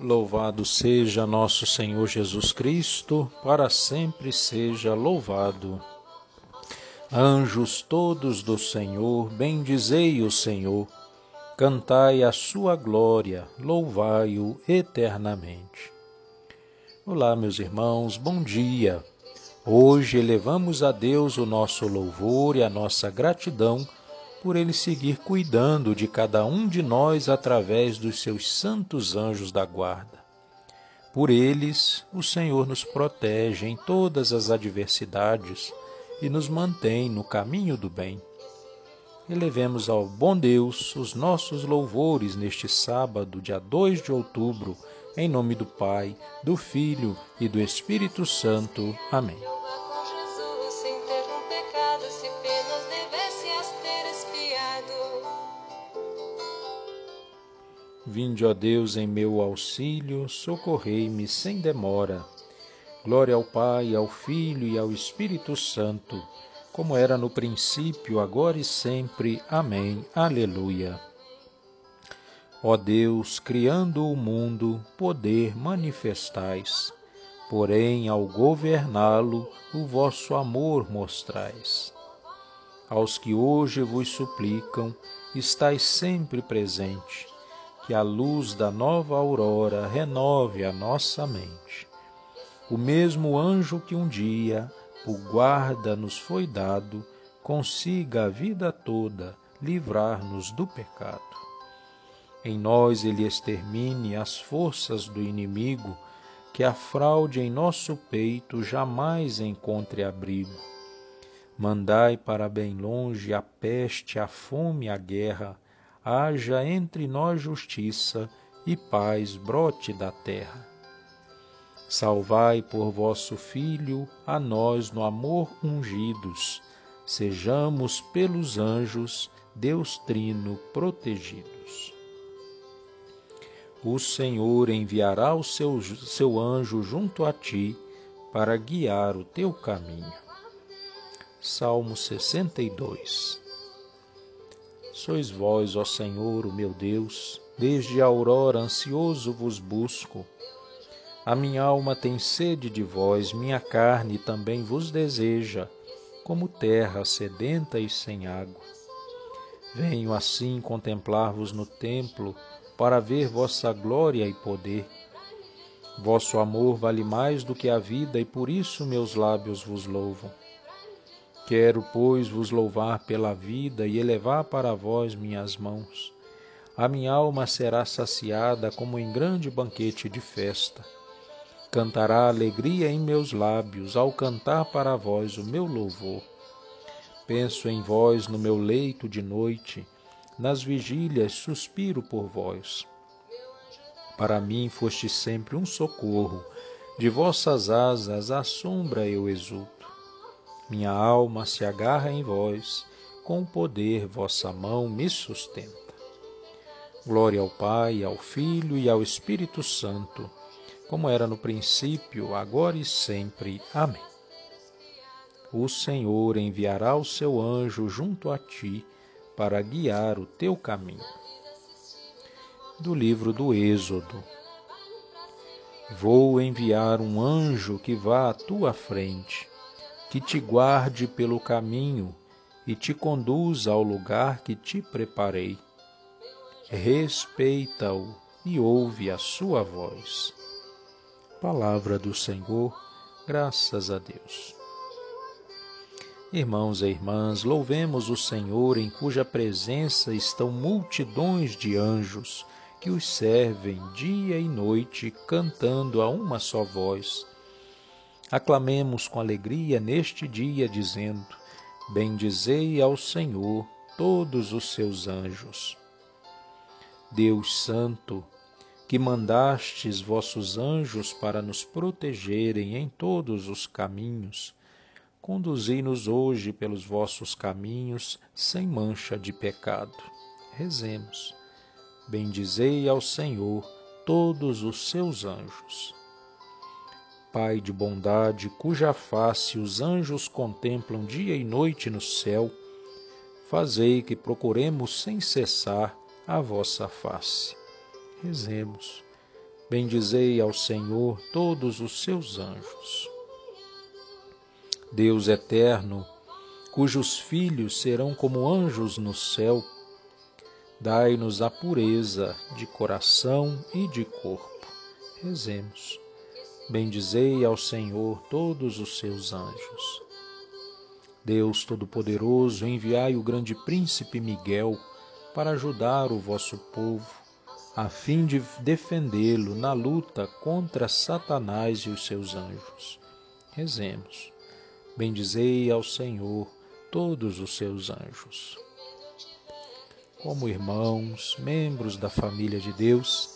Louvado seja nosso Senhor Jesus Cristo, para sempre seja louvado. Anjos todos do Senhor, bendizei o Senhor, cantai a sua glória, louvai-o eternamente. Olá, meus irmãos, bom dia. Hoje elevamos a Deus o nosso louvor e a nossa gratidão por ele seguir cuidando de cada um de nós através dos seus santos anjos da guarda. Por eles, o Senhor nos protege em todas as adversidades e nos mantém no caminho do bem. Elevemos ao bom Deus os nossos louvores neste sábado, dia 2 de outubro, em nome do Pai, do Filho e do Espírito Santo. Amém. Vinde, ó Deus, em meu auxílio, socorrei-me sem demora. Glória ao Pai, ao Filho e ao Espírito Santo, como era no princípio, agora e sempre. Amém. Aleluia. Ó Deus, criando o mundo, poder manifestais, porém, ao governá-lo, o vosso amor mostrais. Aos que hoje vos suplicam, estais sempre presente que a luz da nova aurora renove a nossa mente. O mesmo anjo que um dia por guarda nos foi dado, consiga a vida toda livrar-nos do pecado. Em nós ele extermine as forças do inimigo, que a fraude em nosso peito jamais encontre abrigo. Mandai para bem longe a peste, a fome, a guerra, haja entre nós justiça e paz brote da terra. Salvai por vosso Filho a nós no amor ungidos, sejamos pelos anjos Deus Trino protegidos. O Senhor enviará o seu, seu anjo junto a ti para guiar o teu caminho. Salmo 62 Sois vós, ó Senhor, o meu Deus, desde a aurora ansioso vos busco. A minha alma tem sede de vós, minha carne também vos deseja, como terra sedenta e sem água. Venho assim contemplar-vos no templo, para ver vossa glória e poder. Vosso amor vale mais do que a vida, e por isso meus lábios vos louvam. Quero, pois, vos louvar pela vida e elevar para vós minhas mãos. A minha alma será saciada como em grande banquete de festa. Cantará alegria em meus lábios ao cantar para vós o meu louvor. Penso em vós no meu leito de noite, nas vigílias suspiro por vós. Para mim foste sempre um socorro, de vossas asas à sombra eu exulto. Minha alma se agarra em vós, com poder vossa mão me sustenta. Glória ao Pai, ao Filho e ao Espírito Santo, como era no princípio, agora e sempre. Amém. O Senhor enviará o seu anjo junto a ti para guiar o teu caminho. Do livro do Êxodo. Vou enviar um anjo que vá à tua frente que te guarde pelo caminho e te conduza ao lugar que te preparei. Respeita-o e ouve a sua voz. Palavra do Senhor, graças a Deus. Irmãos e irmãs, louvemos o Senhor em cuja presença estão multidões de anjos que os servem dia e noite, cantando a uma só voz Aclamemos com alegria neste dia, dizendo: Bendizei ao Senhor todos os seus anjos. Deus Santo, que mandastes vossos anjos para nos protegerem em todos os caminhos, conduzi-nos hoje pelos vossos caminhos sem mancha de pecado. Rezemos. Bendizei ao Senhor todos os seus anjos. Pai de bondade, cuja face os anjos contemplam dia e noite no céu, fazei que procuremos sem cessar a vossa face. Rezemos. Bendizei ao Senhor todos os seus anjos. Deus eterno, cujos filhos serão como anjos no céu, dai-nos a pureza de coração e de corpo. Rezemos. Bendizei ao Senhor todos os seus anjos. Deus Todo-Poderoso, enviai o grande príncipe Miguel para ajudar o vosso povo a fim de defendê-lo na luta contra Satanás e os seus anjos. Rezemos. Bendizei ao Senhor todos os seus anjos. Como irmãos, membros da família de Deus,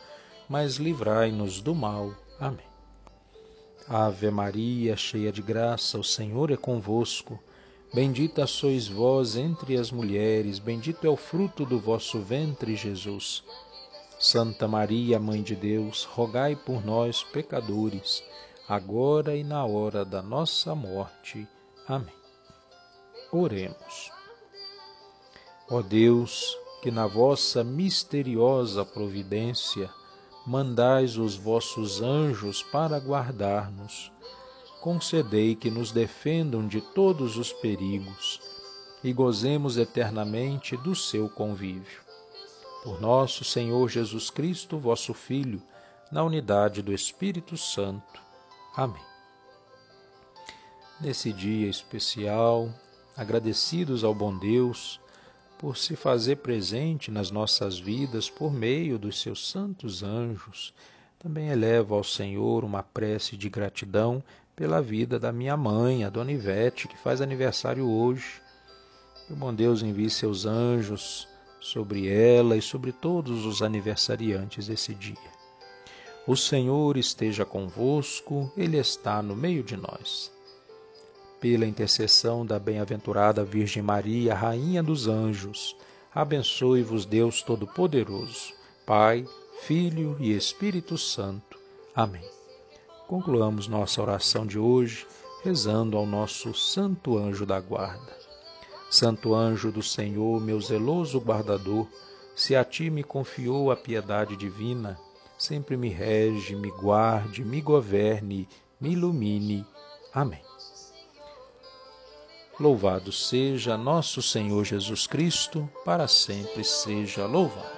mas livrai-nos do mal. Amém. Ave Maria, cheia de graça, o Senhor é convosco. Bendita sois vós entre as mulheres, bendito é o fruto do vosso ventre, Jesus. Santa Maria, Mãe de Deus, rogai por nós, pecadores, agora e na hora da nossa morte. Amém. Oremos. Ó Deus, que na vossa misteriosa providência mandais os vossos anjos para guardar-nos concedei que nos defendam de todos os perigos e gozemos eternamente do seu convívio. Por nosso Senhor Jesus Cristo, vosso Filho, na unidade do Espírito Santo. Amém. Nesse dia especial, agradecidos ao bom Deus por se fazer presente nas nossas vidas por meio dos seus santos anjos, também elevo ao Senhor uma prece de gratidão pela vida da minha mãe, a Dona Ivete, que faz aniversário hoje. Que o bom Deus envie seus anjos sobre ela e sobre todos os aniversariantes desse dia. O Senhor esteja convosco, Ele está no meio de nós. Pela intercessão da bem-aventurada Virgem Maria, Rainha dos Anjos, abençoe-vos Deus Todo-Poderoso, Pai, Filho e Espírito Santo. Amém. Concluamos nossa oração de hoje rezando ao nosso Santo Anjo da Guarda. Santo Anjo do Senhor, meu zeloso guardador, se a ti me confiou a piedade divina, sempre me rege, me guarde, me governe, me ilumine. Amém. Louvado seja nosso Senhor Jesus Cristo, para sempre seja louvado.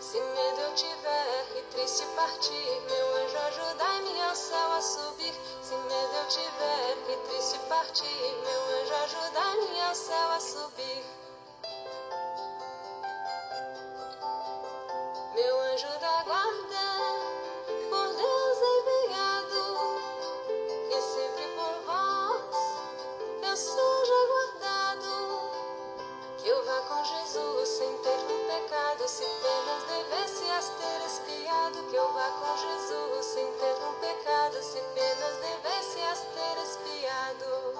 Se medo eu tiver, que triste partir, meu anjo, ajudai-me ao céu a subir. pecado.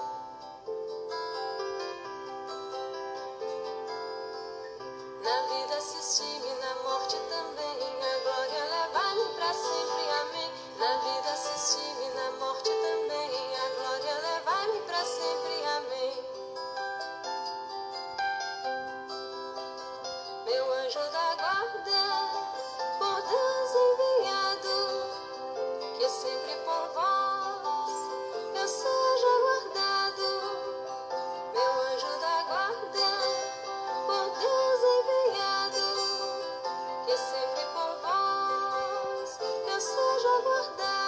Seja guardado.